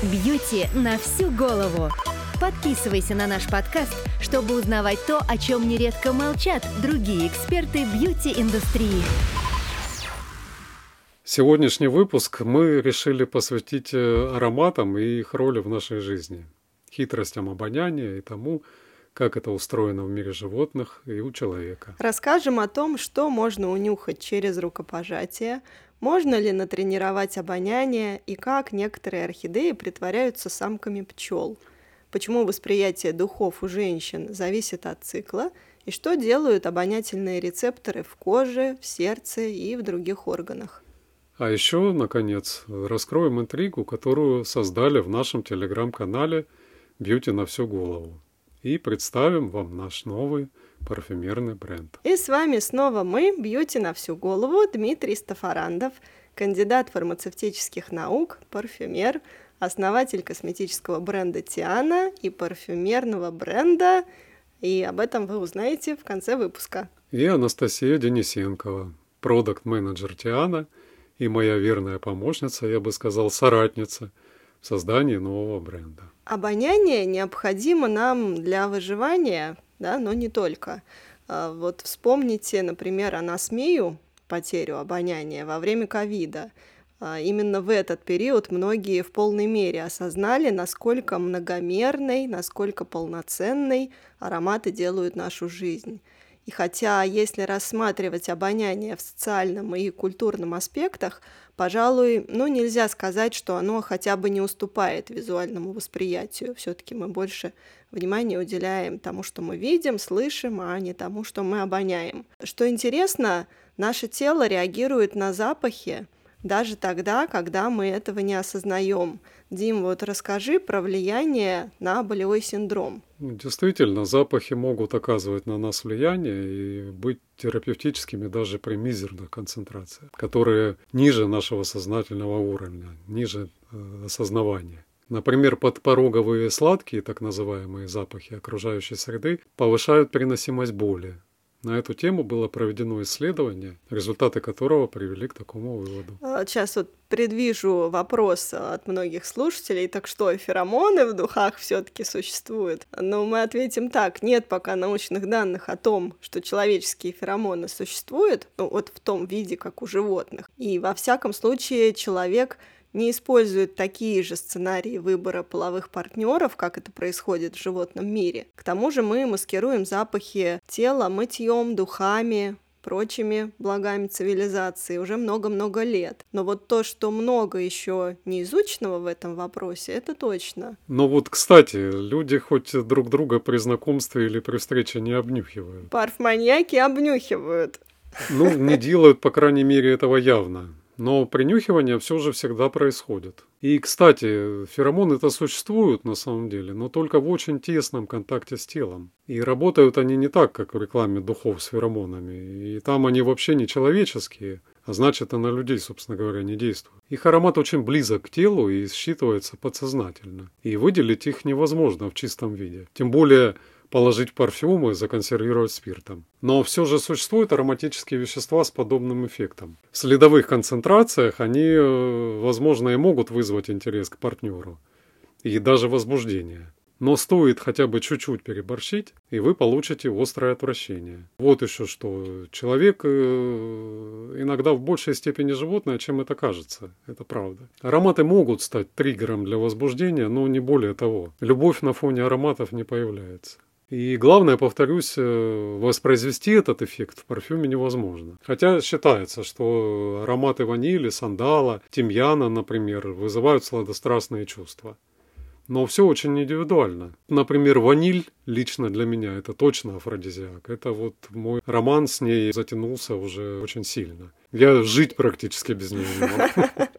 Бьюти на всю голову. Подписывайся на наш подкаст, чтобы узнавать то, о чем нередко молчат другие эксперты бьюти-индустрии. Сегодняшний выпуск мы решили посвятить э, ароматам и их роли в нашей жизни, хитростям обоняния и тому, как это устроено в мире животных и у человека. Расскажем о том, что можно унюхать через рукопожатие, можно ли натренировать обоняние и как некоторые орхидеи притворяются самками пчел, почему восприятие духов у женщин зависит от цикла и что делают обонятельные рецепторы в коже, в сердце и в других органах. А еще, наконец, раскроем интригу, которую создали в нашем телеграм-канале «Бьюти на всю голову». И представим вам наш новый парфюмерный бренд. И с вами снова мы, Бьюти на всю голову, Дмитрий Стафарандов, кандидат фармацевтических наук, парфюмер, основатель косметического бренда Тиана и парфюмерного бренда, и об этом вы узнаете в конце выпуска. И Анастасия Денисенкова, продукт-менеджер Тиана – и моя верная помощница, я бы сказал, соратница в создании нового бренда. Обоняние необходимо нам для выживания, да, но не только. А, вот вспомните, например, анасмию, потерю обоняния во время ковида. А, именно в этот период многие в полной мере осознали, насколько многомерной, насколько полноценной ароматы делают нашу жизнь. И хотя, если рассматривать обоняние в социальном и культурном аспектах, пожалуй, ну, нельзя сказать, что оно хотя бы не уступает визуальному восприятию. Все-таки мы больше внимания уделяем тому, что мы видим, слышим, а не тому, что мы обоняем. Что интересно, наше тело реагирует на запахи даже тогда, когда мы этого не осознаем. Дим, вот расскажи про влияние на болевой синдром. Действительно, запахи могут оказывать на нас влияние и быть терапевтическими даже при мизерных концентрациях, которые ниже нашего сознательного уровня, ниже э, осознавания. Например, подпороговые сладкие, так называемые запахи окружающей среды, повышают переносимость боли, на эту тему было проведено исследование, результаты которого привели к такому выводу. Сейчас а, вот предвижу вопрос от многих слушателей, так что феромоны в духах все-таки существуют? Но мы ответим так, нет пока научных данных о том, что человеческие феромоны существуют, ну, вот в том виде, как у животных. И во всяком случае человек не используют такие же сценарии выбора половых партнеров, как это происходит в животном мире. К тому же мы маскируем запахи тела мытьем, духами, прочими благами цивилизации уже много-много лет. Но вот то, что много еще не изученного в этом вопросе, это точно. Но вот, кстати, люди хоть друг друга при знакомстве или при встрече не обнюхивают. Парфманьяки обнюхивают. Ну, не делают, по крайней мере, этого явно. Но принюхивание все же всегда происходит. И, кстати, феромоны-то существуют на самом деле, но только в очень тесном контакте с телом. И работают они не так, как в рекламе духов с феромонами. И там они вообще не человеческие, а значит, и на людей, собственно говоря, не действуют. Их аромат очень близок к телу и считывается подсознательно. И выделить их невозможно в чистом виде. Тем более положить в парфюмы, законсервировать спиртом. Но все же существуют ароматические вещества с подобным эффектом. В следовых концентрациях они, э, возможно, и могут вызвать интерес к партнеру. И даже возбуждение. Но стоит хотя бы чуть-чуть переборщить, и вы получите острое отвращение. Вот еще что. Человек э, иногда в большей степени животное, чем это кажется. Это правда. Ароматы могут стать триггером для возбуждения, но не более того. Любовь на фоне ароматов не появляется. И главное, повторюсь, э, воспроизвести этот эффект в парфюме невозможно. Хотя считается, что ароматы ванили, сандала, тимьяна, например, вызывают сладострастные чувства. Но все очень индивидуально. Например, ваниль лично для меня это точно афродизиак. Это вот мой роман с ней затянулся уже очень сильно. Я жить практически без нее не могу.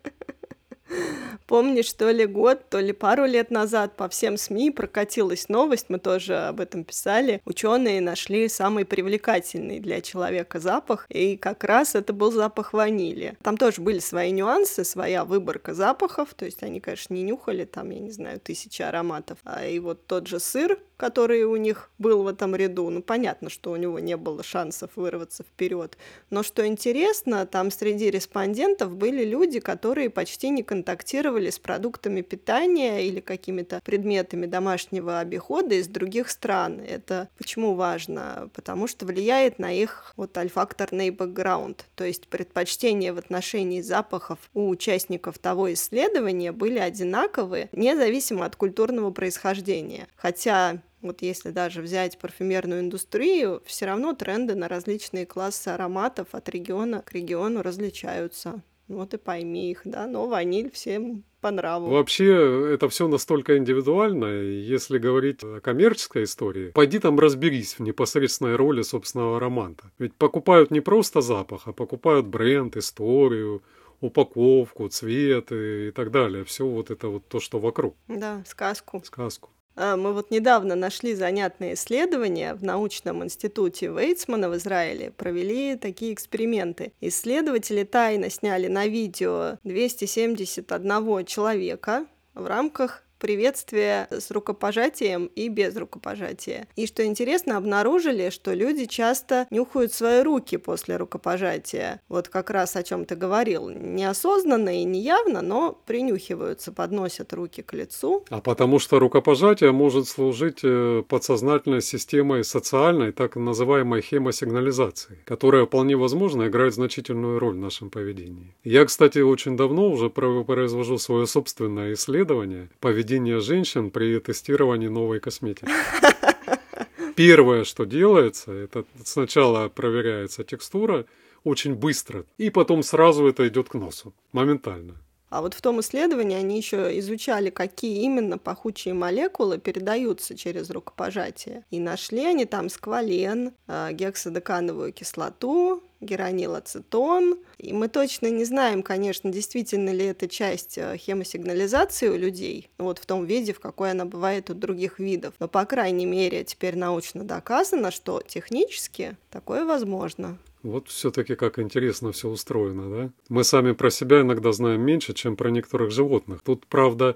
Помнишь, то ли год, то ли пару лет назад по всем СМИ прокатилась новость, мы тоже об этом писали. Ученые нашли самый привлекательный для человека запах, и как раз это был запах ванили. Там тоже были свои нюансы, своя выборка запахов, то есть они, конечно, не нюхали там, я не знаю, тысячи ароматов. А и вот тот же сыр, который у них был в этом ряду, ну, понятно, что у него не было шансов вырваться вперед. Но что интересно, там среди респондентов были люди, которые почти не контактировали ассоциировали с продуктами питания или какими-то предметами домашнего обихода из других стран. Это почему важно? Потому что влияет на их вот альфакторный бэкграунд, то есть предпочтения в отношении запахов у участников того исследования были одинаковые, независимо от культурного происхождения. Хотя вот если даже взять парфюмерную индустрию, все равно тренды на различные классы ароматов от региона к региону различаются. Вот и пойми их, да, но ваниль всем по нраву. Вообще, это все настолько индивидуально. Если говорить о коммерческой истории, пойди там разберись в непосредственной роли собственного аромата. Ведь покупают не просто запах, а покупают бренд, историю, упаковку, цвет и так далее. Все вот это вот то, что вокруг. Да, сказку. Сказку. А, мы вот недавно нашли занятные исследования в научном институте Вейцмана в Израиле, провели такие эксперименты. Исследователи тайно сняли на видео 271 человека в рамках приветствие с рукопожатием и без рукопожатия. И что интересно, обнаружили, что люди часто нюхают свои руки после рукопожатия. Вот как раз о чем ты говорил. Неосознанно и неявно, но принюхиваются, подносят руки к лицу. А потому что рукопожатие может служить э, подсознательной системой социальной, так называемой хемосигнализации, которая вполне возможно играет значительную роль в нашем поведении. Я, кстати, очень давно уже произвожу свое собственное исследование поведения поведение женщин при тестировании новой косметики. Первое, что делается, это сначала проверяется текстура очень быстро, и потом сразу это идет к носу, моментально. А вот в том исследовании они еще изучали, какие именно пахучие молекулы передаются через рукопожатие. И нашли они там сквален, э, гексадекановую кислоту, геранилацетон. И мы точно не знаем, конечно, действительно ли это часть э, хемосигнализации у людей, вот в том виде, в какой она бывает у других видов. Но, по крайней мере, теперь научно доказано, что технически такое возможно. Вот все-таки как интересно все устроено, да? Мы сами про себя иногда знаем меньше, чем про некоторых животных. Тут, правда,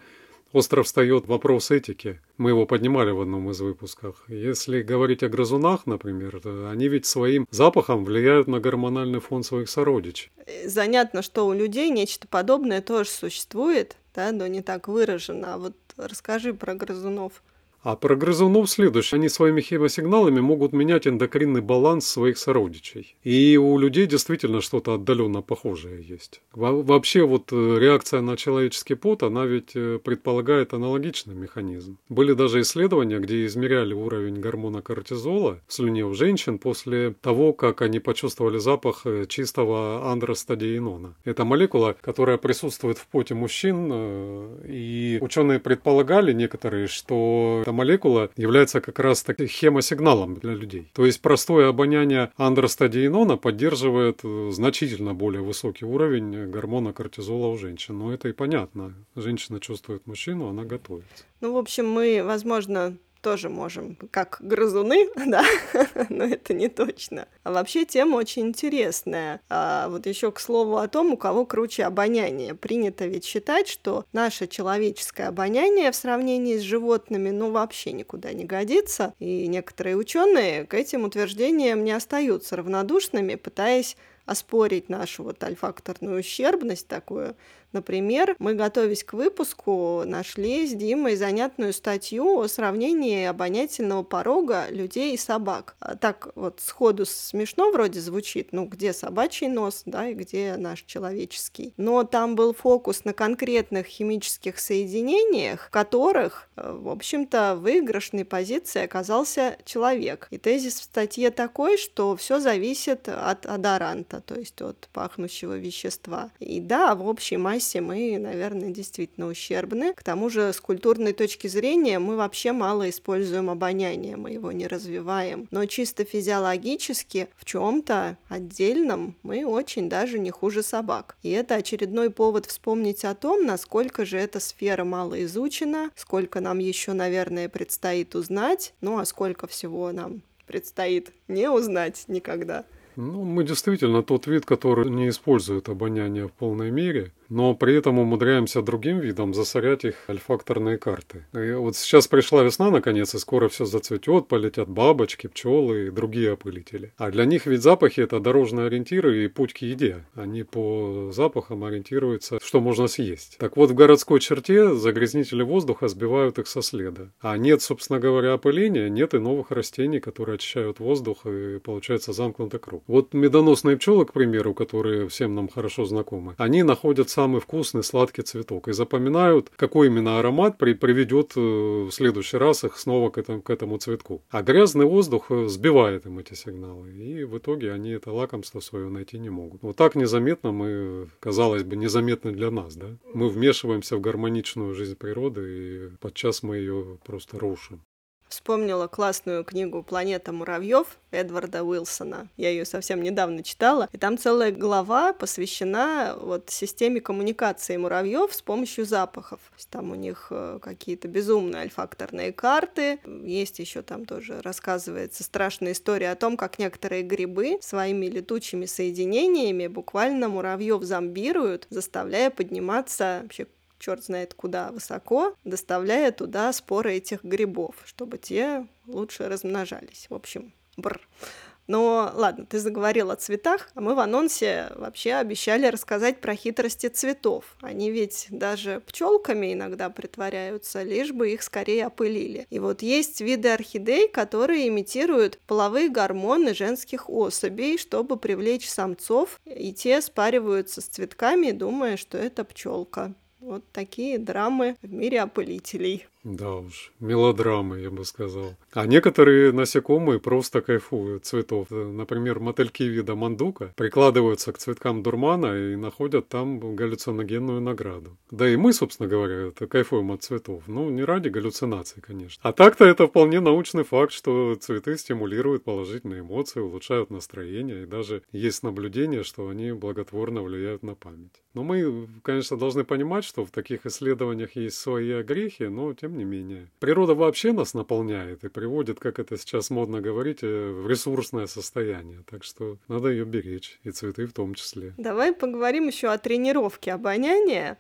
Остро встает вопрос этики. Мы его поднимали в одном из выпусков. Если говорить о грызунах, например, они ведь своим запахом влияют на гормональный фон своих сородичей. Занятно, что у людей нечто подобное тоже существует, да, но не так выражено. А вот расскажи про грызунов. А про грызунов следующее. Они своими хемосигналами могут менять эндокринный баланс своих сородичей. И у людей действительно что-то отдаленно похожее есть. Во вообще вот э, реакция на человеческий пот, она ведь э, предполагает аналогичный механизм. Были даже исследования, где измеряли уровень гормона кортизола в слюне у женщин после того, как они почувствовали запах э, чистого андростадиенона. Это молекула, которая присутствует в поте мужчин, и ученые предполагали некоторые, что молекула является как раз таки хемосигналом для людей. То есть простое обоняние андростадиенона поддерживает э, значительно более высокий уровень гормона кортизола у женщин. Но это и понятно. Женщина чувствует мужчину, она готовится. Ну, в общем, мы, возможно, тоже можем, как грызуны, да, но это не точно. А вообще тема очень интересная. А вот еще к слову о том, у кого круче обоняние. Принято ведь считать, что наше человеческое обоняние в сравнении с животными, ну, вообще никуда не годится. И некоторые ученые к этим утверждениям не остаются равнодушными, пытаясь оспорить нашу вот альфакторную ущербность такую, Например, мы, готовясь к выпуску, нашли с Димой занятную статью о сравнении обонятельного порога людей и собак. А так вот сходу смешно вроде звучит, ну где собачий нос, да, и где наш человеческий. Но там был фокус на конкретных химических соединениях, в которых, э, в общем-то, в выигрышной позиции оказался человек. И тезис в статье такой, что все зависит от адоранта, то есть от пахнущего вещества. И да, в общей массе массе мы, наверное, действительно ущербны. К тому же, с культурной точки зрения, мы вообще мало используем обоняние, мы его не развиваем. Но чисто физиологически, в чем-то отдельном, мы очень даже не хуже собак. И это очередной повод вспомнить о том, насколько же эта сфера мало изучена, сколько нам еще, наверное, предстоит узнать, ну а сколько всего нам предстоит не узнать никогда. Ну, мы действительно тот вид, который не использует обоняние в полной мере. Но при этом умудряемся другим видом засорять их альфакторные карты. И вот сейчас пришла весна наконец, и скоро все зацветет, полетят бабочки, пчелы и другие опылители. А для них ведь запахи это дорожные ориентиры и путь к еде. Они по запахам ориентируются, что можно съесть. Так вот, в городской черте загрязнители воздуха сбивают их со следа. А нет, собственно говоря, опыления, нет и новых растений, которые очищают воздух, и получается замкнутый круг. Вот медоносные пчелы, к примеру, которые всем нам хорошо знакомы, они находят самый вкусный сладкий цветок и запоминают, какой именно аромат при, приведет э, в следующий раз их снова к этому, к этому цветку. А грязный воздух э, сбивает им эти сигналы, и в итоге они это лакомство свое найти не могут. Вот так незаметно мы, казалось бы, незаметно для нас, да? Мы вмешиваемся в гармоничную жизнь природы, и подчас мы ее просто рушим. Вспомнила классную книгу «Планета муравьев» Эдварда Уилсона. Я ее совсем недавно читала. И там целая глава посвящена вот системе коммуникации муравьев с помощью запахов. Там у них э, какие-то безумные альфакторные карты. Есть еще там тоже рассказывается страшная история о том, как некоторые грибы своими летучими соединениями буквально муравьев зомбируют, заставляя подниматься вообще черт знает куда высоко, доставляя туда споры этих грибов, чтобы те лучше размножались. В общем, бр. Но ладно, ты заговорил о цветах, а мы в анонсе вообще обещали рассказать про хитрости цветов. Они ведь даже пчелками иногда притворяются, лишь бы их скорее опылили. И вот есть виды орхидей, которые имитируют половые гормоны женских особей, чтобы привлечь самцов, и те спариваются с цветками, думая, что это пчелка. Вот такие драмы в мире опылителей. Да уж, мелодрамы, я бы сказал. А некоторые насекомые просто кайфуют цветов. Например, мотыльки вида мандука прикладываются к цветкам дурмана и находят там галлюциногенную награду. Да и мы, собственно говоря, это кайфуем от цветов. Ну, не ради галлюцинаций, конечно. А так-то это вполне научный факт, что цветы стимулируют положительные эмоции, улучшают настроение, и даже есть наблюдение, что они благотворно влияют на память. Но мы, конечно, должны понимать, что в таких исследованиях есть свои огрехи, но тем не менее. Природа вообще нас наполняет и приводит, как это сейчас модно говорить, э, в ресурсное состояние. Так что надо ее беречь, и цветы в том числе. Давай поговорим еще о тренировке обоняния.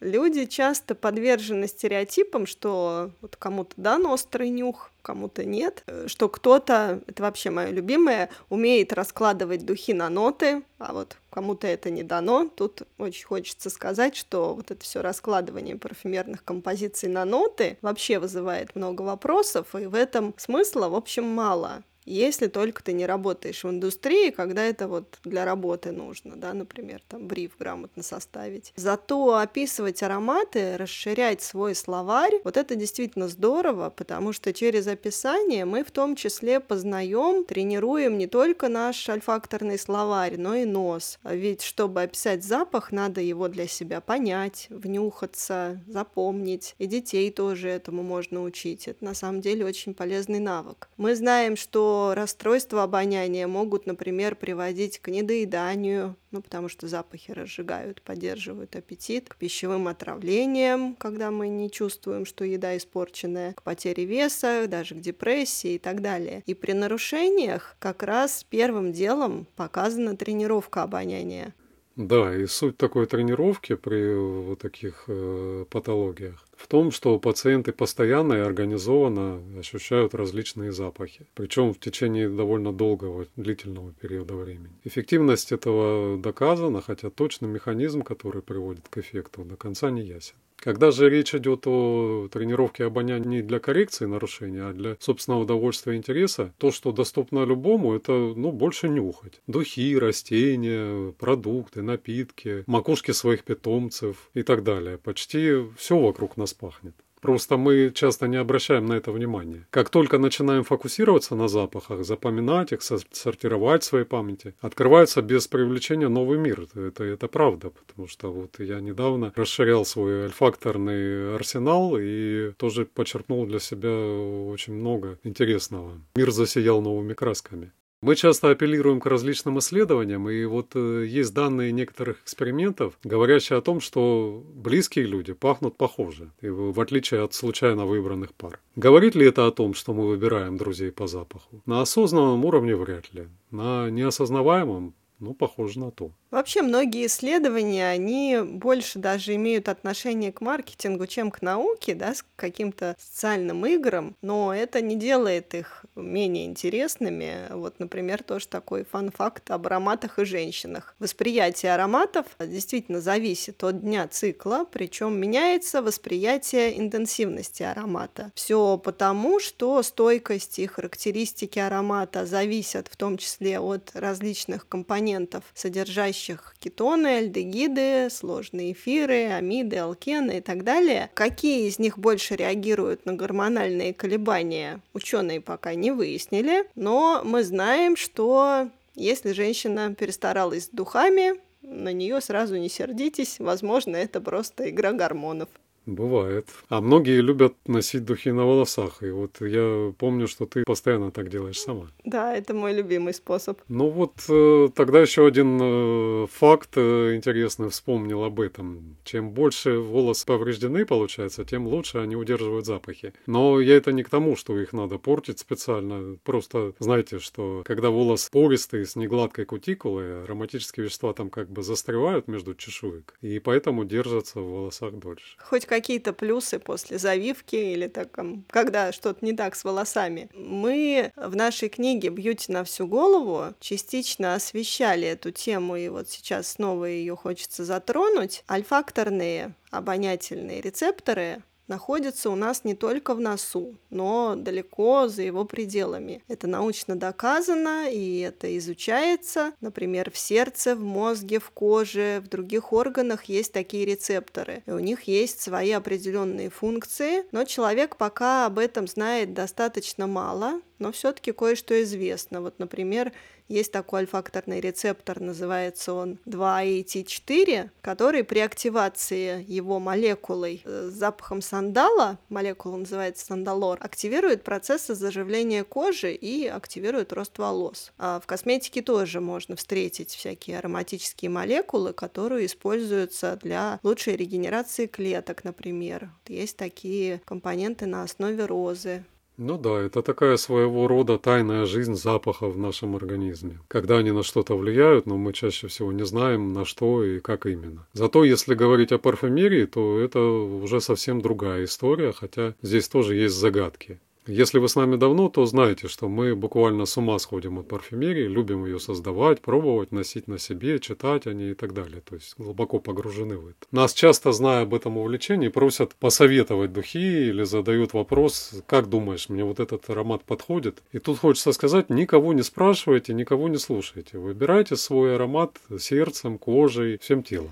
Люди часто подвержены стереотипам, что вот кому-то дан острый нюх, кому-то нет, что кто-то, это вообще мое любимое, умеет раскладывать духи на ноты, а вот кому-то это не дано. Тут очень хочется сказать, что вот это все раскладывание парфюмерных композиций на ноты вообще вызывает много вопросов, и в этом смысла, в общем, мало если только ты не работаешь в индустрии, когда это вот для работы нужно, да, например, там бриф грамотно составить. Зато описывать ароматы, расширять свой словарь, вот это действительно здорово, потому что через описание мы в том числе познаем, тренируем не только наш альфакторный словарь, но и нос. Ведь чтобы описать запах, надо его для себя понять, внюхаться, запомнить. И детей тоже этому можно учить. Это на самом деле очень полезный навык. Мы знаем, что расстройства обоняния могут, например, приводить к недоеданию, ну, потому что запахи разжигают, поддерживают аппетит, к пищевым отравлениям, когда мы не чувствуем, что еда испорченная, к потере веса, даже к депрессии и так далее. И при нарушениях как раз первым делом показана тренировка обоняния. Да, и суть такой тренировки при вот таких э, патологиях в том, что пациенты постоянно и организованно ощущают различные запахи, причем в течение довольно долгого, длительного периода времени. Эффективность этого доказана, хотя точный механизм, который приводит к эффекту, до конца не ясен. Когда же речь идет о тренировке обоняния не для коррекции нарушения, а для собственного удовольствия и интереса, то, что доступно любому, это ну, больше нюхать. Духи, растения, продукты, напитки, макушки своих питомцев и так далее. Почти все вокруг нас пахнет. Просто мы часто не обращаем на это внимания. Как только начинаем фокусироваться на запахах, запоминать их, сортировать в своей памяти, открывается без привлечения новый мир. Это, это правда, потому что вот я недавно расширял свой альфакторный арсенал и тоже почерпнул для себя очень много интересного. Мир засиял новыми красками. Мы часто апеллируем к различным исследованиям, и вот э, есть данные некоторых экспериментов, говорящие о том, что близкие люди пахнут похоже, в отличие от случайно выбранных пар. Говорит ли это о том, что мы выбираем друзей по запаху? На осознанном уровне вряд ли. На неосознаваемом Ну, похоже на то. Вообще многие исследования, они больше даже имеют отношение к маркетингу, чем к науке, да, с каким-то социальным играм, но это не делает их менее интересными. Вот, например, тоже такой фан-факт об ароматах и женщинах. Восприятие ароматов действительно зависит от дня цикла, причем меняется восприятие интенсивности аромата. Все потому, что стойкость и характеристики аромата зависят в том числе от различных компонентов, содержащих содержащих кетоны, альдегиды, сложные эфиры, амиды, алкены и так далее. Какие из них больше реагируют на гормональные колебания, ученые пока не выяснили, но мы знаем, что если женщина перестаралась с духами, на нее сразу не сердитесь, возможно, это просто игра гормонов. Бывает. А многие любят носить духи на волосах. И вот я помню, что ты постоянно так делаешь сама. Да, это мой любимый способ. Ну вот э, тогда еще один э, факт э, интересный вспомнил об этом. Чем больше волосы повреждены, получается, тем лучше они удерживают запахи. Но я это не к тому, что их надо портить специально. Просто знаете, что когда волос пористый, с негладкой кутикулой, ароматические вещества там как бы застревают между чешуек. И поэтому держатся в волосах дольше. Хоть какие-то плюсы после завивки или так, когда что-то не так с волосами. Мы в нашей книге «Бьюти на всю голову» частично освещали эту тему, и вот сейчас снова ее хочется затронуть. Альфакторные обонятельные рецепторы находится у нас не только в носу, но далеко за его пределами. Это научно доказано, и это изучается. Например, в сердце, в мозге, в коже, в других органах есть такие рецепторы. И у них есть свои определенные функции, но человек пока об этом знает достаточно мало, но все-таки кое-что известно. Вот, например, есть такой альфакторный рецептор, называется он 2AT4, который при активации его молекулой э, с запахом сандала, молекула называется сандалор, активирует процессы заживления кожи и активирует рост волос. А в косметике тоже можно встретить всякие ароматические молекулы, которые используются для лучшей регенерации клеток, например. Есть такие компоненты на основе розы, ну да, это такая своего рода тайная жизнь запахов в нашем организме. Когда они на что-то влияют, но мы чаще всего не знаем, на что и как именно. Зато если говорить о парфюмерии, то это уже совсем другая история, хотя здесь тоже есть загадки. Если вы с нами давно, то знаете, что мы буквально с ума сходим от парфюмерии, любим ее создавать, пробовать, носить на себе, читать о ней и так далее. То есть глубоко погружены в это. Нас часто, зная об этом увлечении, просят посоветовать духи или задают вопрос, как думаешь, мне вот этот аромат подходит? И тут хочется сказать, никого не спрашивайте, никого не слушайте. Выбирайте свой аромат сердцем, кожей, всем телом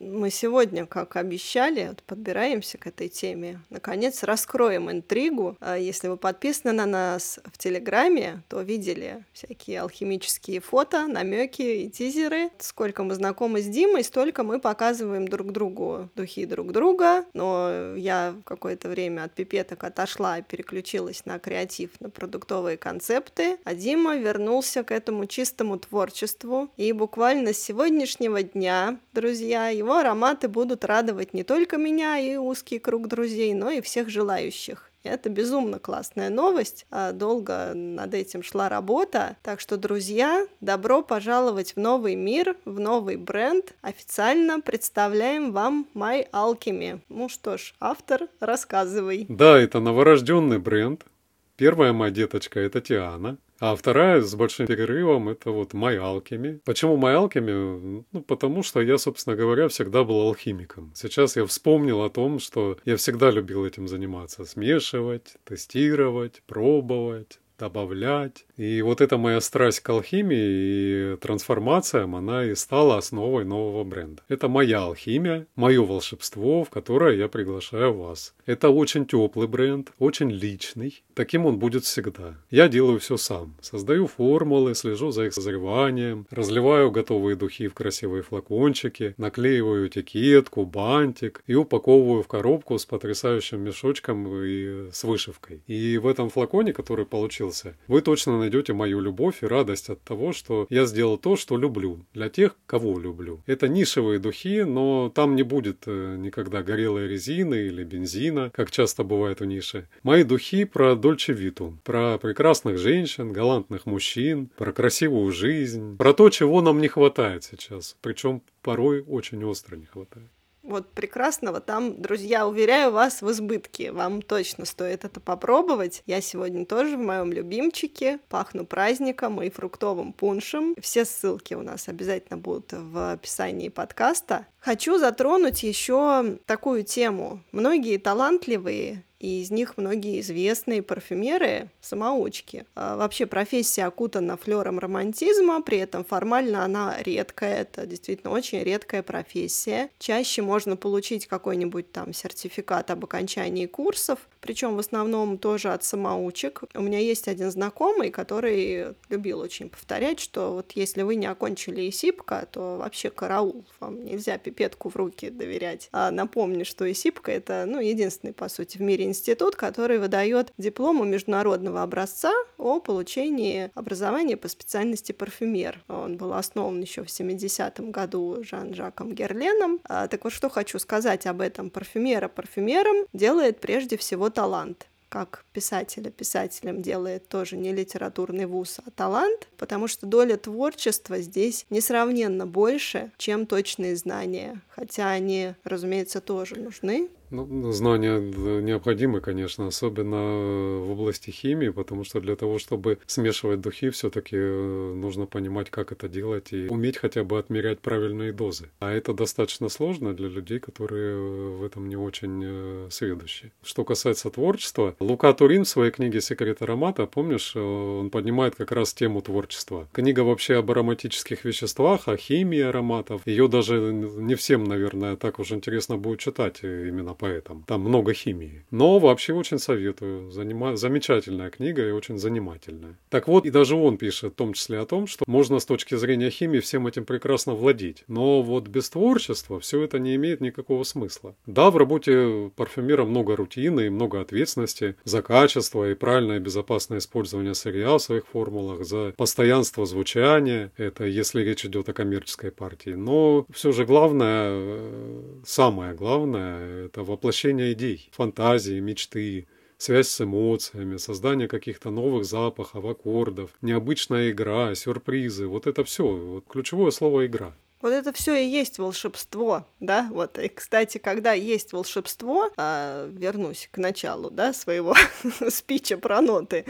мы сегодня, как обещали, вот подбираемся к этой теме. Наконец раскроем интригу. А если вы подписаны на нас в Телеграме, то видели всякие алхимические фото, намеки и тизеры. Сколько мы знакомы с Димой, столько мы показываем друг другу духи друг друга. Но я какое-то время от пипеток отошла и переключилась на креатив, на продуктовые концепты. А Дима вернулся к этому чистому творчеству. И буквально с сегодняшнего дня, друзья, его его ароматы будут радовать не только меня и узкий круг друзей, но и всех желающих. Это безумно классная новость. А, долго над этим шла работа. Так что, друзья, добро пожаловать в новый мир, в новый бренд. Официально представляем вам My Alchemy. Ну что ж, автор, рассказывай. Да, это новорожденный бренд. Первая моя деточка – это Тиана. А вторая с большим перерывом это вот My Alchemy. Почему My Alchemy? Ну, потому что я, собственно говоря, всегда был алхимиком. Сейчас я вспомнил о том, что я всегда любил этим заниматься. Смешивать, тестировать, пробовать, добавлять. И вот эта моя страсть к алхимии и трансформациям, она и стала основой нового бренда. Это моя алхимия, мое волшебство, в которое я приглашаю вас. Это очень теплый бренд, очень личный. Таким он будет всегда. Я делаю все сам. Создаю формулы, слежу за их созреванием, разливаю готовые духи в красивые флакончики, наклеиваю этикетку, бантик и упаковываю в коробку с потрясающим мешочком и с вышивкой. И в этом флаконе, который получился родился, вы точно найдете мою любовь и радость от того, что я сделал то, что люблю, для тех, кого люблю. Это нишевые духи, но там не будет э, никогда горелой резины или бензина, как часто бывает в нише. Мои духи про Дольче Виту, про прекрасных женщин, галантных мужчин, про красивую жизнь, про то, чего нам не хватает сейчас, причем порой очень остро не хватает. Вот прекрасного там, друзья, уверяю вас, в избытке. Вам точно стоит это попробовать. Я сегодня тоже в моем любимчике. Пахну праздником и фруктовым пуншем. Все ссылки у нас обязательно будут в описании подкаста. Хочу затронуть еще такую тему. Многие талантливые и из них многие известные парфюмеры – самоучки. А вообще профессия окутана флером романтизма, при этом формально она редкая, это действительно очень редкая профессия. Чаще можно получить какой-нибудь там сертификат об окончании курсов, причем в основном тоже от самоучек. У меня есть один знакомый, который любил очень повторять, что вот если вы не окончили ИСИПКа, то вообще караул, вам нельзя пипетку в руки доверять. А напомню, что ИСИПКа — это ну, единственный, по сути, в мире институт, который выдает диплом у международного образца о получении образования по специальности парфюмер. Он был основан еще в 70-м году Жан-Жаком Герленом. А, так вот, что хочу сказать об этом. Парфюмера парфюмером делает прежде всего талант как писателя писателем делает тоже не литературный вуз, а талант, потому что доля творчества здесь несравненно больше, чем точные знания, хотя они, разумеется, тоже нужны, ну, знания необходимы, конечно, особенно в области химии, потому что для того, чтобы смешивать духи, все-таки э, нужно понимать, как это делать и уметь хотя бы отмерять правильные дозы. А это достаточно сложно для людей, которые в этом не очень э, сведущие. Что касается творчества, Лука Турин в своей книге «Секрет аромата», помнишь, э, он поднимает как раз тему творчества. Книга вообще об ароматических веществах, о химии ароматов. Ее даже не всем, наверное, так уж интересно будет читать именно поэтом. Там много химии. Но вообще очень советую. Занима... Замечательная книга и очень занимательная. Так вот, и даже он пишет в том числе о том, что можно с точки зрения химии всем этим прекрасно владеть. Но вот без творчества все это не имеет никакого смысла. Да, в работе парфюмера много рутины и много ответственности за качество и правильное безопасное использование сырья в своих формулах, за постоянство звучания. Это если речь идет о коммерческой партии. Но все же главное, э, самое главное, это воплощение идей, фантазии, мечты, связь с эмоциями, создание каких-то новых запахов, аккордов, необычная игра, сюрпризы. Вот это все. Вот ключевое слово игра. Вот это все и есть волшебство, да, вот. И, кстати, когда есть волшебство, а, вернусь к началу, да, своего спича про ноты,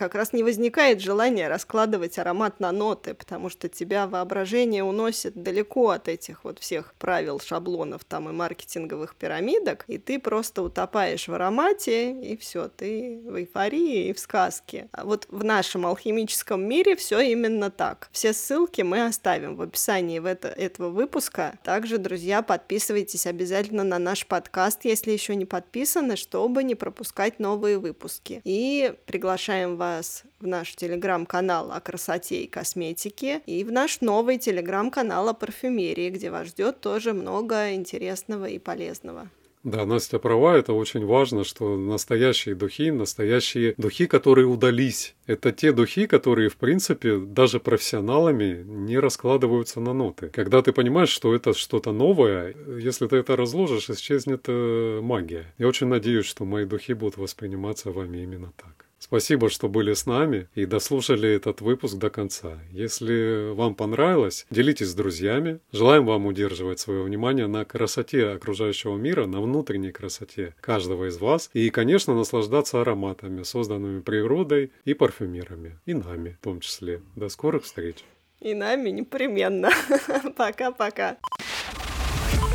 как раз не возникает желания раскладывать аромат на ноты, потому что тебя воображение уносит далеко от этих вот всех правил, шаблонов там и маркетинговых пирамидок, и ты просто утопаешь в аромате, и все, ты в эйфории и в сказке. А вот в нашем алхимическом мире все именно так. Все ссылки мы оставим в описании в это, этого выпуска. Также, друзья, подписывайтесь обязательно на наш подкаст, если еще не подписаны, чтобы не пропускать новые выпуски. И приглашаем вас вас в наш телеграм-канал о красоте и косметике и в наш новый телеграм-канал о парфюмерии, где вас ждет тоже много интересного и полезного. Да, Настя права, это очень важно, что настоящие духи, настоящие духи, которые удались, это те духи, которые, в принципе, даже профессионалами не раскладываются на ноты. Когда ты понимаешь, что это что-то новое, если ты это разложишь, исчезнет э, магия. Я очень надеюсь, что мои духи будут восприниматься вами именно так. Спасибо, что были с нами и дослушали этот выпуск до конца. Если вам понравилось, делитесь с друзьями. Желаем вам удерживать свое внимание на красоте окружающего мира, на внутренней красоте каждого из вас и, конечно, наслаждаться ароматами, созданными природой и парфюмерами, и нами в том числе. До скорых встреч! И нами непременно. Пока-пока.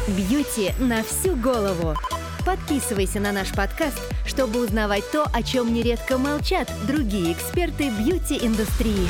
Бьюти на всю голову. Подписывайся на наш подкаст, чтобы узнавать то, о чем нередко молчат другие эксперты бьюти-индустрии.